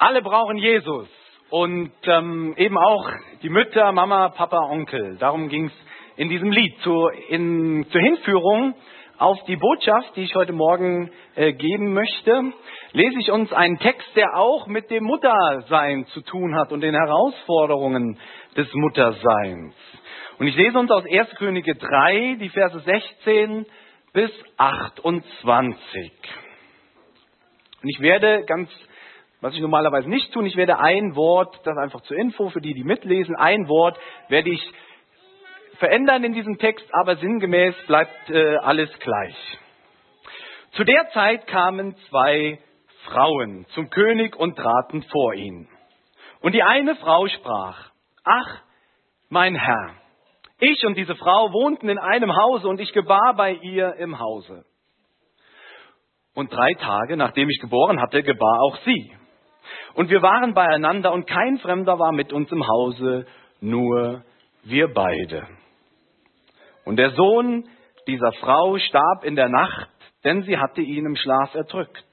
Alle brauchen Jesus und ähm, eben auch die Mütter, Mama, Papa, Onkel. Darum ging es in diesem Lied zur, in, zur Hinführung auf die Botschaft, die ich heute Morgen äh, geben möchte, lese ich uns einen Text, der auch mit dem Muttersein zu tun hat und den Herausforderungen des Mutterseins. Und ich lese uns aus 1. Könige 3, die Verse 16 bis 28. Und ich werde ganz was ich normalerweise nicht tue, ich werde ein Wort, das einfach zur Info für die, die mitlesen, ein Wort werde ich verändern in diesem Text, aber sinngemäß bleibt äh, alles gleich. Zu der Zeit kamen zwei Frauen zum König und traten vor ihn. Und die eine Frau sprach, ach, mein Herr, ich und diese Frau wohnten in einem Hause und ich gebar bei ihr im Hause. Und drei Tage, nachdem ich geboren hatte, gebar auch sie. Und wir waren beieinander und kein Fremder war mit uns im Hause, nur wir beide. Und der Sohn dieser Frau starb in der Nacht, denn sie hatte ihn im Schlaf erdrückt.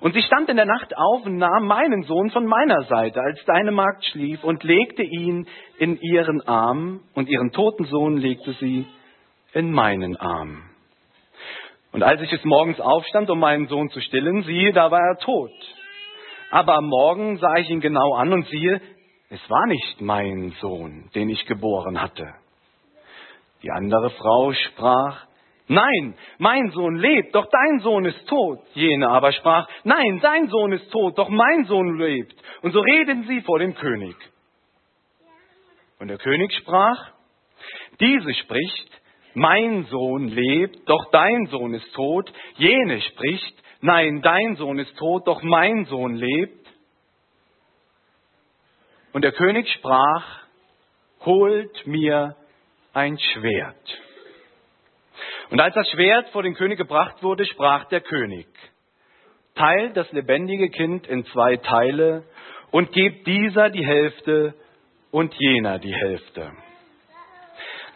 Und sie stand in der Nacht auf und nahm meinen Sohn von meiner Seite, als deine Magd schlief, und legte ihn in ihren Arm, und ihren toten Sohn legte sie in meinen Arm. Und als ich es morgens aufstand, um meinen Sohn zu stillen, siehe, da war er tot. Aber am Morgen sah ich ihn genau an und siehe, es war nicht mein Sohn, den ich geboren hatte. Die andere Frau sprach, Nein, mein Sohn lebt, doch dein Sohn ist tot. Jene aber sprach, Nein, dein Sohn ist tot, doch mein Sohn lebt. Und so reden sie vor dem König. Und der König sprach, Diese spricht, Mein Sohn lebt, doch dein Sohn ist tot. Jene spricht, Nein, dein Sohn ist tot, doch mein Sohn lebt. Und der König sprach, holt mir ein Schwert. Und als das Schwert vor den König gebracht wurde, sprach der König, teilt das lebendige Kind in zwei Teile und gebt dieser die Hälfte und jener die Hälfte.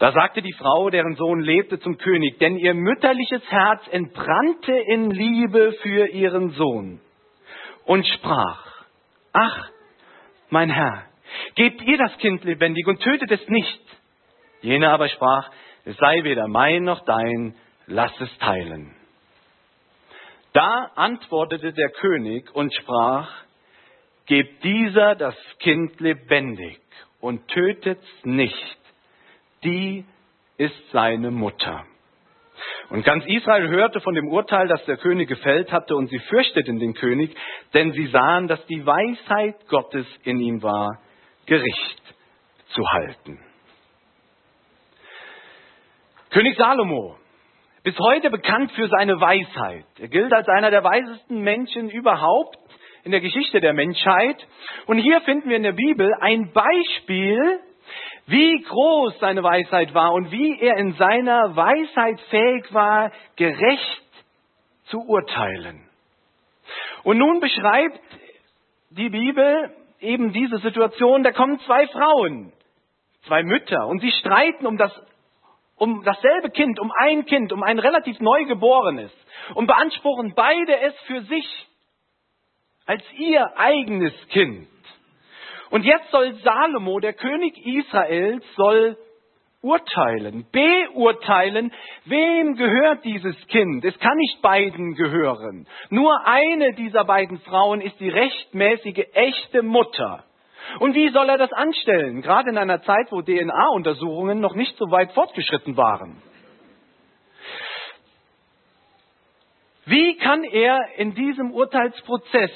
Da sagte die Frau, deren Sohn lebte, zum König, denn ihr mütterliches Herz entbrannte in Liebe für ihren Sohn und sprach, ach, mein Herr, gebt ihr das Kind lebendig und tötet es nicht. Jener aber sprach, es sei weder mein noch dein, lass es teilen. Da antwortete der König und sprach, gebt dieser das Kind lebendig und tötet's nicht die ist seine Mutter. Und ganz Israel hörte von dem Urteil, das der König gefällt hatte, und sie fürchteten den König, denn sie sahen, dass die Weisheit Gottes in ihm war, Gericht zu halten. König Salomo, bis heute bekannt für seine Weisheit. Er gilt als einer der weisesten Menschen überhaupt in der Geschichte der Menschheit. Und hier finden wir in der Bibel ein Beispiel wie groß seine Weisheit war und wie er in seiner Weisheit fähig war, gerecht zu urteilen. Und nun beschreibt die Bibel eben diese Situation, da kommen zwei Frauen, zwei Mütter, und sie streiten um das um dasselbe Kind, um ein Kind, um ein relativ neugeborenes und beanspruchen beide es für sich als ihr eigenes Kind. Und jetzt soll Salomo, der König Israels, soll urteilen, beurteilen, wem gehört dieses Kind. Es kann nicht beiden gehören. Nur eine dieser beiden Frauen ist die rechtmäßige, echte Mutter. Und wie soll er das anstellen, gerade in einer Zeit, wo DNA-Untersuchungen noch nicht so weit fortgeschritten waren? Wie kann er in diesem Urteilsprozess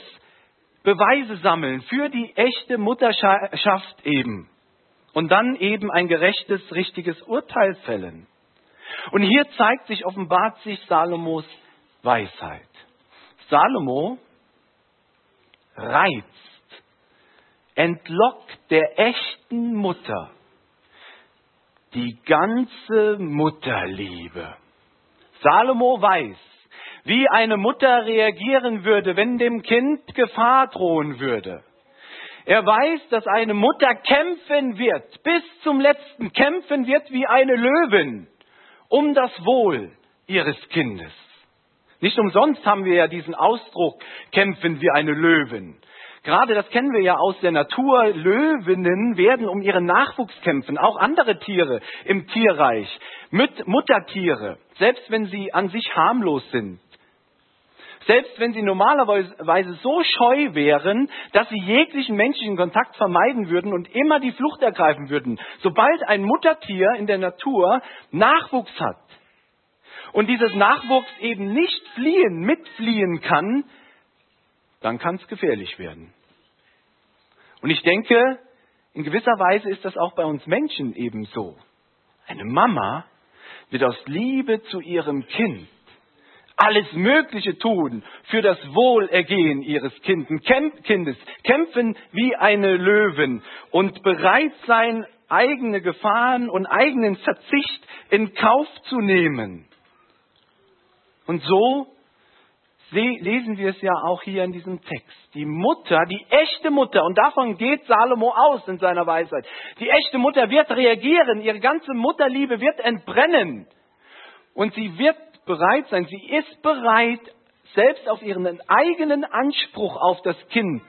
Beweise sammeln für die echte Mutterschaft eben. Und dann eben ein gerechtes, richtiges Urteil fällen. Und hier zeigt sich, offenbart sich Salomos Weisheit. Salomo reizt, entlockt der echten Mutter die ganze Mutterliebe. Salomo weiß, wie eine Mutter reagieren würde, wenn dem Kind Gefahr drohen würde. Er weiß, dass eine Mutter kämpfen wird, bis zum letzten kämpfen wird wie eine Löwin um das Wohl ihres Kindes. Nicht umsonst haben wir ja diesen Ausdruck, kämpfen wie eine Löwin. Gerade das kennen wir ja aus der Natur. Löwinnen werden um ihren Nachwuchs kämpfen. Auch andere Tiere im Tierreich. Mit Muttertiere. Selbst wenn sie an sich harmlos sind. Selbst wenn sie normalerweise so scheu wären, dass sie jeglichen menschlichen Kontakt vermeiden würden und immer die Flucht ergreifen würden. Sobald ein Muttertier in der Natur Nachwuchs hat und dieses Nachwuchs eben nicht fliehen, mitfliehen kann, dann kann es gefährlich werden. Und ich denke, in gewisser Weise ist das auch bei uns Menschen eben so. Eine Mama wird aus Liebe zu ihrem Kind alles Mögliche tun für das Wohlergehen ihres Kindes, kämpfen wie eine Löwen und bereit sein, eigene Gefahren und eigenen Verzicht in Kauf zu nehmen. Und so lesen wir es ja auch hier in diesem Text. Die Mutter, die echte Mutter, und davon geht Salomo aus in seiner Weisheit, die echte Mutter wird reagieren, ihre ganze Mutterliebe wird entbrennen. Und sie wird bereit sein, sie ist bereit, selbst auf ihren eigenen Anspruch auf das Kind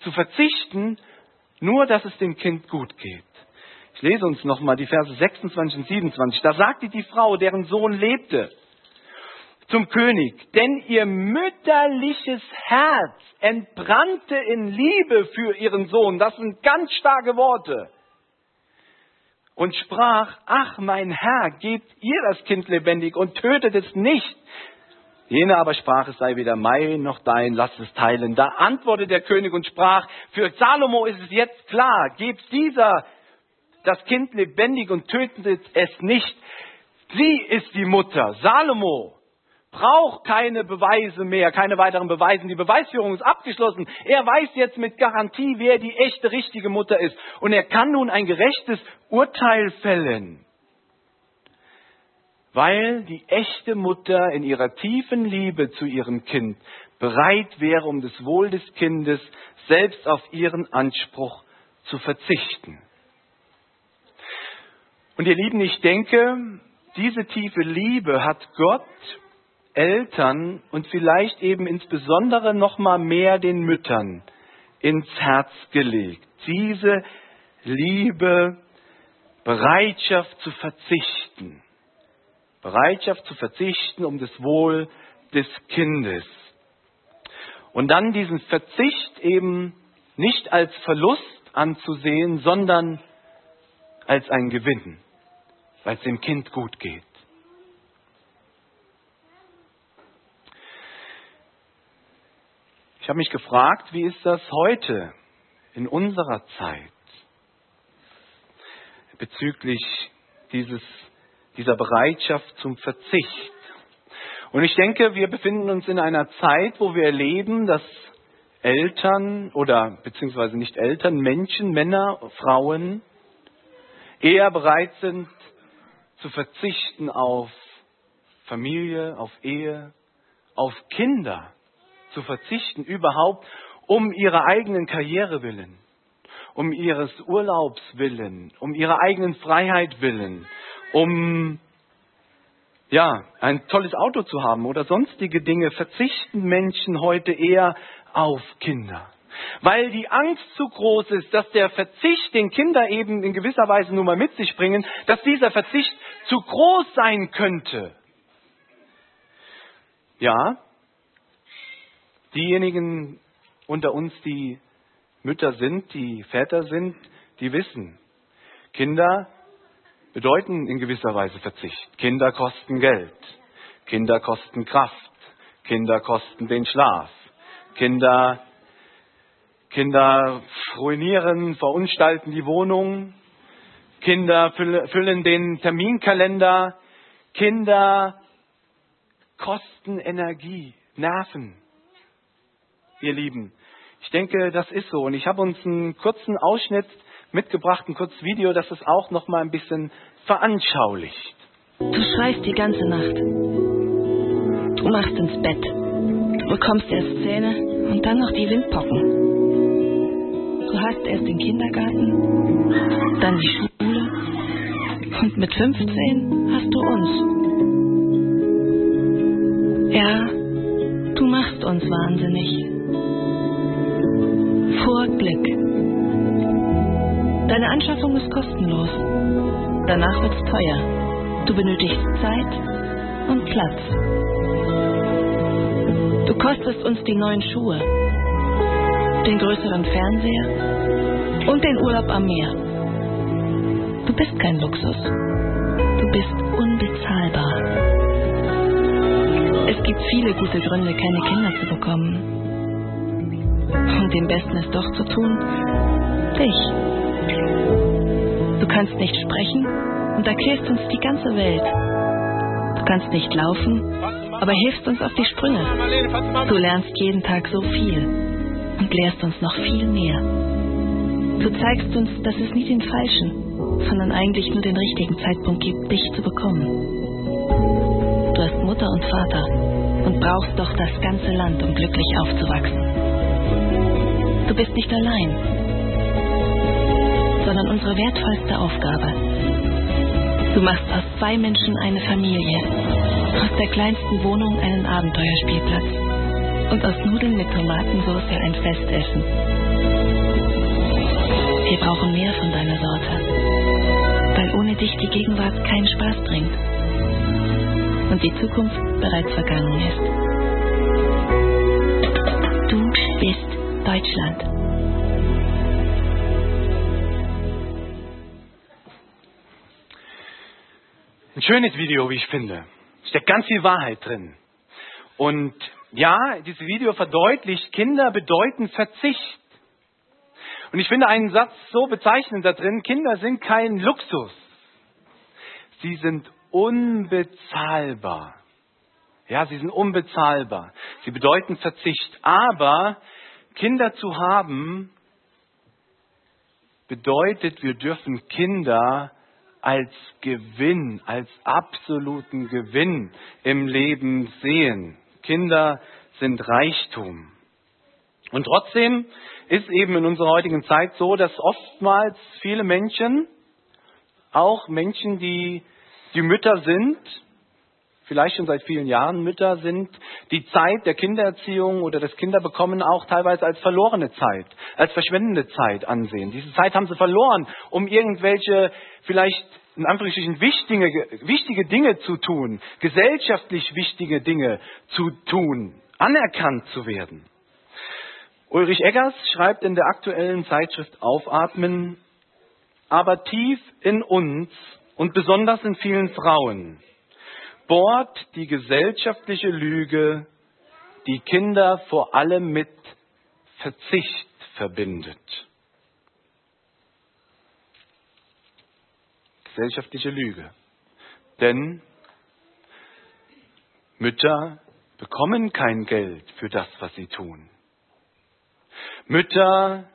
zu verzichten, nur dass es dem Kind gut geht. Ich lese uns nochmal die Verse 26 und 27. Da sagte die Frau, deren Sohn lebte, zum König, denn ihr mütterliches Herz entbrannte in Liebe für ihren Sohn. Das sind ganz starke Worte und sprach, ach mein Herr, gebt ihr das Kind lebendig und tötet es nicht. Jener aber sprach, es sei weder mein noch dein, lass es teilen. Da antwortete der König und sprach, für Salomo ist es jetzt klar, gebt dieser das Kind lebendig und tötet es nicht. Sie ist die Mutter, Salomo braucht keine Beweise mehr, keine weiteren Beweise. Die Beweisführung ist abgeschlossen. Er weiß jetzt mit Garantie, wer die echte, richtige Mutter ist. Und er kann nun ein gerechtes Urteil fällen. Weil die echte Mutter in ihrer tiefen Liebe zu ihrem Kind bereit wäre, um das Wohl des Kindes selbst auf ihren Anspruch zu verzichten. Und ihr Lieben, ich denke, diese tiefe Liebe hat Gott Eltern und vielleicht eben insbesondere noch mal mehr den Müttern ins Herz gelegt. Diese Liebe, Bereitschaft zu verzichten. Bereitschaft zu verzichten um das Wohl des Kindes. Und dann diesen Verzicht eben nicht als Verlust anzusehen, sondern als ein Gewinn, weil es dem Kind gut geht. Ich habe mich gefragt, wie ist das heute in unserer Zeit bezüglich dieses, dieser Bereitschaft zum Verzicht? Und ich denke, wir befinden uns in einer Zeit, wo wir erleben, dass Eltern oder beziehungsweise nicht Eltern, Menschen, Männer, Frauen eher bereit sind zu verzichten auf Familie, auf Ehe, auf Kinder zu verzichten, überhaupt um ihrer eigenen Karriere willen, um ihres Urlaubs willen, um ihrer eigenen Freiheit willen, um ja, ein tolles Auto zu haben oder sonstige Dinge, verzichten Menschen heute eher auf Kinder. Weil die Angst zu groß ist, dass der Verzicht, den Kinder eben in gewisser Weise nun mal mit sich bringen, dass dieser Verzicht zu groß sein könnte. Ja, Diejenigen unter uns, die Mütter sind, die Väter sind, die wissen, Kinder bedeuten in gewisser Weise Verzicht. Kinder kosten Geld. Kinder kosten Kraft. Kinder kosten den Schlaf. Kinder, Kinder ruinieren, verunstalten die Wohnung. Kinder füllen den Terminkalender. Kinder kosten Energie, Nerven ihr Lieben. Ich denke, das ist so. Und ich habe uns einen kurzen Ausschnitt mitgebracht, ein kurzes Video, das es auch noch mal ein bisschen veranschaulicht. Du schreist die ganze Nacht. Du machst ins Bett. Du bekommst erst Zähne und dann noch die Windpocken. Du hast erst den Kindergarten, dann die Schule und mit 15 hast du uns. Ja, du machst uns wahnsinnig. Pur Glück. Deine Anschaffung ist kostenlos. Danach wird's teuer. Du benötigst Zeit und Platz. Du kostest uns die neuen Schuhe, den größeren Fernseher und den Urlaub am Meer. Du bist kein Luxus. Du bist unbezahlbar. Es gibt viele gute Gründe, keine Kinder zu bekommen. Und dem Besten ist doch zu tun, dich. Du kannst nicht sprechen und erklärst uns die ganze Welt. Du kannst nicht laufen, aber hilfst uns auf die Sprünge. Du lernst jeden Tag so viel und lehrst uns noch viel mehr. Du zeigst uns, dass es nie den falschen, sondern eigentlich nur den richtigen Zeitpunkt gibt, dich zu bekommen. Du hast Mutter und Vater und brauchst doch das ganze Land, um glücklich aufzuwachsen. Du bist nicht allein, sondern unsere wertvollste Aufgabe. Du machst aus zwei Menschen eine Familie, aus der kleinsten Wohnung einen Abenteuerspielplatz und aus Nudeln mit Tomatensauce ein Festessen. Wir brauchen mehr von deiner Sorte, weil ohne dich die Gegenwart keinen Spaß bringt und die Zukunft bereits vergangen ist. Bist Deutschland. Ein schönes Video, wie ich finde. Steckt ganz viel Wahrheit drin. Und ja, dieses Video verdeutlicht, Kinder bedeuten Verzicht. Und ich finde einen Satz so bezeichnend da drin, Kinder sind kein Luxus. Sie sind unbezahlbar. Ja, sie sind unbezahlbar. Sie bedeuten Verzicht. Aber Kinder zu haben bedeutet, wir dürfen Kinder als Gewinn, als absoluten Gewinn im Leben sehen. Kinder sind Reichtum. Und trotzdem ist eben in unserer heutigen Zeit so, dass oftmals viele Menschen, auch Menschen, die die Mütter sind, vielleicht schon seit vielen Jahren Mütter sind, die Zeit der Kindererziehung oder des Kinderbekommen auch teilweise als verlorene Zeit, als verschwendende Zeit ansehen. Diese Zeit haben sie verloren, um irgendwelche vielleicht in Anführungsstrichen wichtige, wichtige Dinge zu tun, gesellschaftlich wichtige Dinge zu tun, anerkannt zu werden. Ulrich Eggers schreibt in der aktuellen Zeitschrift Aufatmen, aber tief in uns und besonders in vielen Frauen bohrt die gesellschaftliche Lüge, die Kinder vor allem mit Verzicht verbindet. Gesellschaftliche Lüge. Denn Mütter bekommen kein Geld für das, was sie tun. Mütter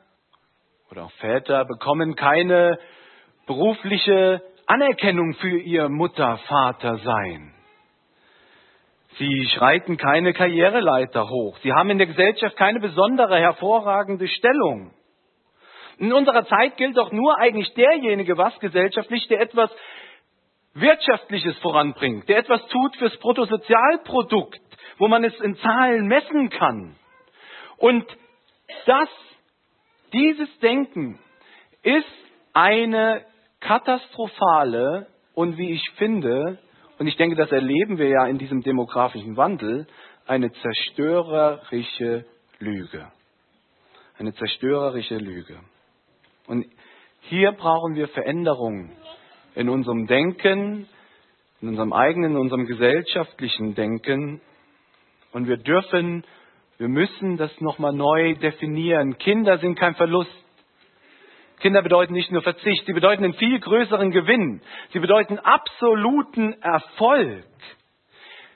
oder auch Väter bekommen keine berufliche Anerkennung für ihr Mutter-Vater-Sein. Sie schreiten keine Karriereleiter hoch. Sie haben in der Gesellschaft keine besondere, hervorragende Stellung. In unserer Zeit gilt doch nur eigentlich derjenige, was gesellschaftlich, der etwas Wirtschaftliches voranbringt, der etwas tut fürs Bruttosozialprodukt, wo man es in Zahlen messen kann. Und das, dieses Denken ist eine katastrophale und wie ich finde, und ich denke, das erleben wir ja in diesem demografischen Wandel, eine zerstörerische Lüge. Eine zerstörerische Lüge. Und hier brauchen wir Veränderungen in unserem Denken, in unserem eigenen, in unserem gesellschaftlichen Denken. Und wir dürfen, wir müssen das nochmal neu definieren. Kinder sind kein Verlust. Kinder bedeuten nicht nur Verzicht, sie bedeuten einen viel größeren Gewinn. Sie bedeuten absoluten Erfolg.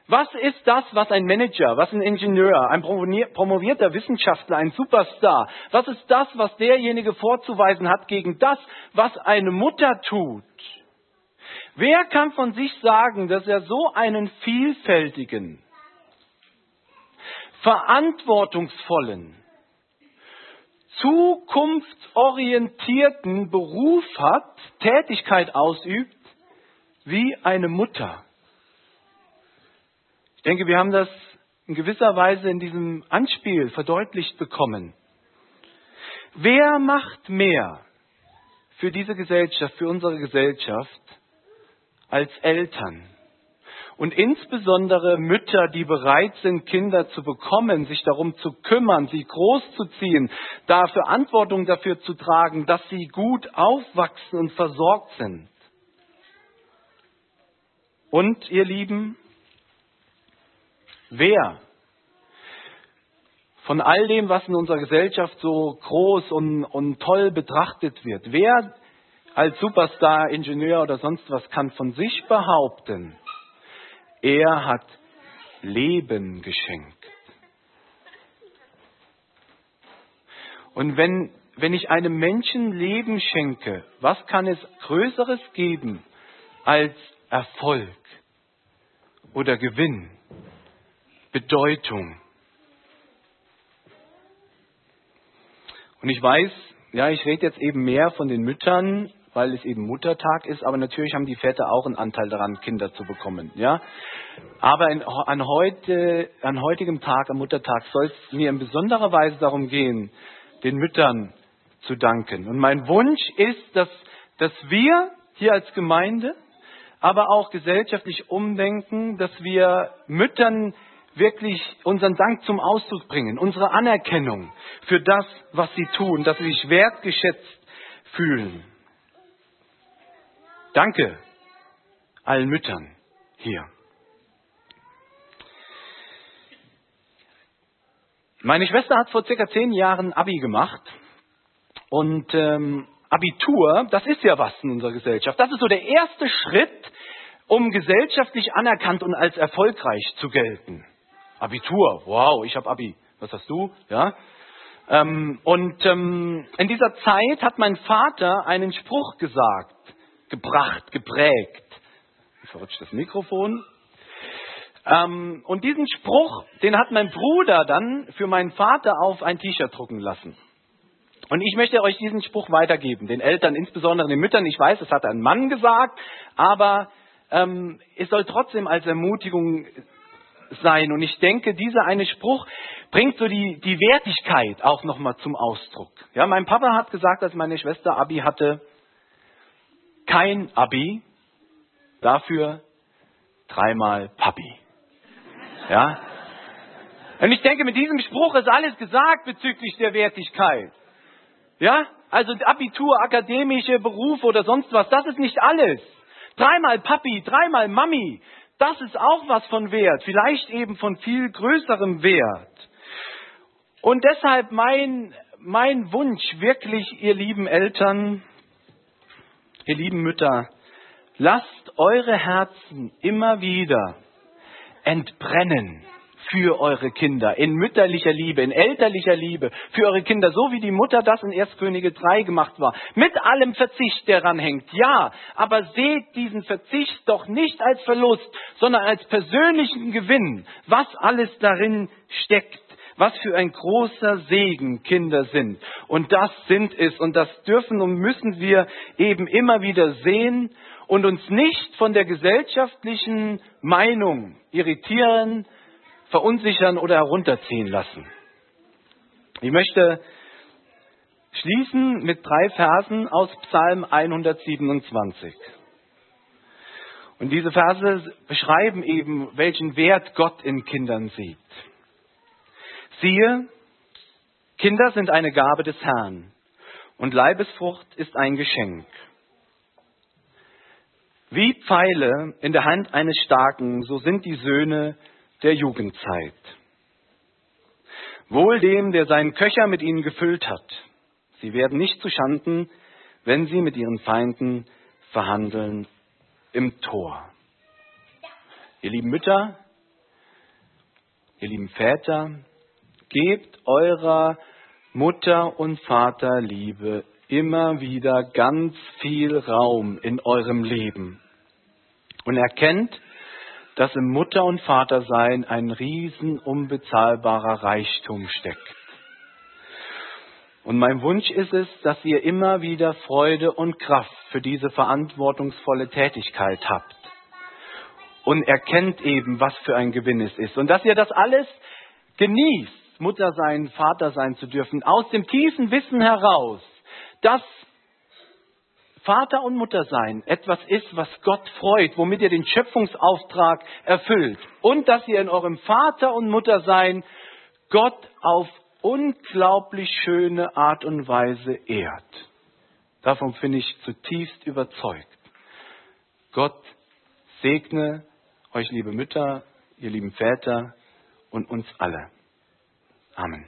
Was ist das, was ein Manager, was ein Ingenieur, ein promovierter Wissenschaftler, ein Superstar, was ist das, was derjenige vorzuweisen hat gegen das, was eine Mutter tut? Wer kann von sich sagen, dass er so einen vielfältigen, verantwortungsvollen, zukunftsorientierten Beruf hat, Tätigkeit ausübt, wie eine Mutter. Ich denke, wir haben das in gewisser Weise in diesem Anspiel verdeutlicht bekommen. wer macht mehr für diese Gesellschaft, für unsere Gesellschaft als Eltern? Und insbesondere Mütter, die bereit sind, Kinder zu bekommen, sich darum zu kümmern, sie großzuziehen, da Verantwortung dafür zu tragen, dass sie gut aufwachsen und versorgt sind. Und ihr Lieben, wer von all dem, was in unserer Gesellschaft so groß und, und toll betrachtet wird, wer als Superstar, Ingenieur oder sonst was kann von sich behaupten, er hat Leben geschenkt. Und wenn, wenn ich einem Menschen Leben schenke, was kann es Größeres geben als Erfolg oder Gewinn, Bedeutung? Und ich weiß, ja, ich rede jetzt eben mehr von den Müttern, weil es eben Muttertag ist, aber natürlich haben die Väter auch einen Anteil daran, Kinder zu bekommen. Ja? Aber in, an, heute, an heutigem Tag, am Muttertag, soll es mir in besonderer Weise darum gehen, den Müttern zu danken. Und mein Wunsch ist, dass, dass wir hier als Gemeinde, aber auch gesellschaftlich umdenken, dass wir Müttern wirklich unseren Dank zum Ausdruck bringen, unsere Anerkennung für das, was sie tun, dass sie sich wertgeschätzt fühlen. Danke allen Müttern hier. Meine Schwester hat vor circa zehn Jahren Abi gemacht und ähm, Abitur, das ist ja was in unserer Gesellschaft. Das ist so der erste Schritt, um gesellschaftlich anerkannt und als erfolgreich zu gelten. Abitur, wow, ich habe Abi. Was hast du? Ja. Ähm, und ähm, in dieser Zeit hat mein Vater einen Spruch gesagt gebracht, geprägt. Verrutscht das Mikrofon. Ähm, und diesen Spruch, den hat mein Bruder dann für meinen Vater auf ein T-Shirt drucken lassen. Und ich möchte euch diesen Spruch weitergeben, den Eltern, insbesondere den Müttern. Ich weiß, es hat ein Mann gesagt, aber ähm, es soll trotzdem als Ermutigung sein. Und ich denke, dieser eine Spruch bringt so die, die Wertigkeit auch nochmal zum Ausdruck. Ja, mein Papa hat gesagt, als meine Schwester Abi hatte, kein Abi, dafür dreimal Papi. Ja? Und ich denke, mit diesem Spruch ist alles gesagt bezüglich der Wertigkeit. Ja? Also Abitur, akademische Berufe oder sonst was, das ist nicht alles. Dreimal Papi, dreimal Mami, das ist auch was von Wert, vielleicht eben von viel größerem Wert. Und deshalb mein, mein Wunsch wirklich, ihr lieben Eltern, Ihr lieben Mütter, lasst eure Herzen immer wieder entbrennen für eure Kinder, in mütterlicher Liebe, in elterlicher Liebe, für eure Kinder, so wie die Mutter das in 1. Könige 3 gemacht war. Mit allem Verzicht, der daran hängt, ja, aber seht diesen Verzicht doch nicht als Verlust, sondern als persönlichen Gewinn, was alles darin steckt was für ein großer Segen Kinder sind. Und das sind es. Und das dürfen und müssen wir eben immer wieder sehen und uns nicht von der gesellschaftlichen Meinung irritieren, verunsichern oder herunterziehen lassen. Ich möchte schließen mit drei Versen aus Psalm 127. Und diese Verse beschreiben eben, welchen Wert Gott in Kindern sieht. Siehe, Kinder sind eine Gabe des Herrn und Leibesfrucht ist ein Geschenk. Wie Pfeile in der Hand eines Starken, so sind die Söhne der Jugendzeit. Wohl dem, der seinen Köcher mit ihnen gefüllt hat. Sie werden nicht zu Schanden, wenn sie mit ihren Feinden verhandeln im Tor. Ihr lieben Mütter, ihr lieben Väter, Gebt eurer Mutter und Vater Liebe immer wieder ganz viel Raum in eurem Leben. Und erkennt, dass im Mutter- und Vatersein ein riesen unbezahlbarer Reichtum steckt. Und mein Wunsch ist es, dass ihr immer wieder Freude und Kraft für diese verantwortungsvolle Tätigkeit habt. Und erkennt eben, was für ein Gewinn es ist. Und dass ihr das alles genießt Mutter sein, Vater sein zu dürfen, aus dem tiefen Wissen heraus, dass Vater und Mutter sein etwas ist, was Gott freut, womit ihr den Schöpfungsauftrag erfüllt. Und dass ihr in eurem Vater und Mutter sein Gott auf unglaublich schöne Art und Weise ehrt. Davon bin ich zutiefst überzeugt. Gott segne euch, liebe Mütter, ihr lieben Väter und uns alle. Amen.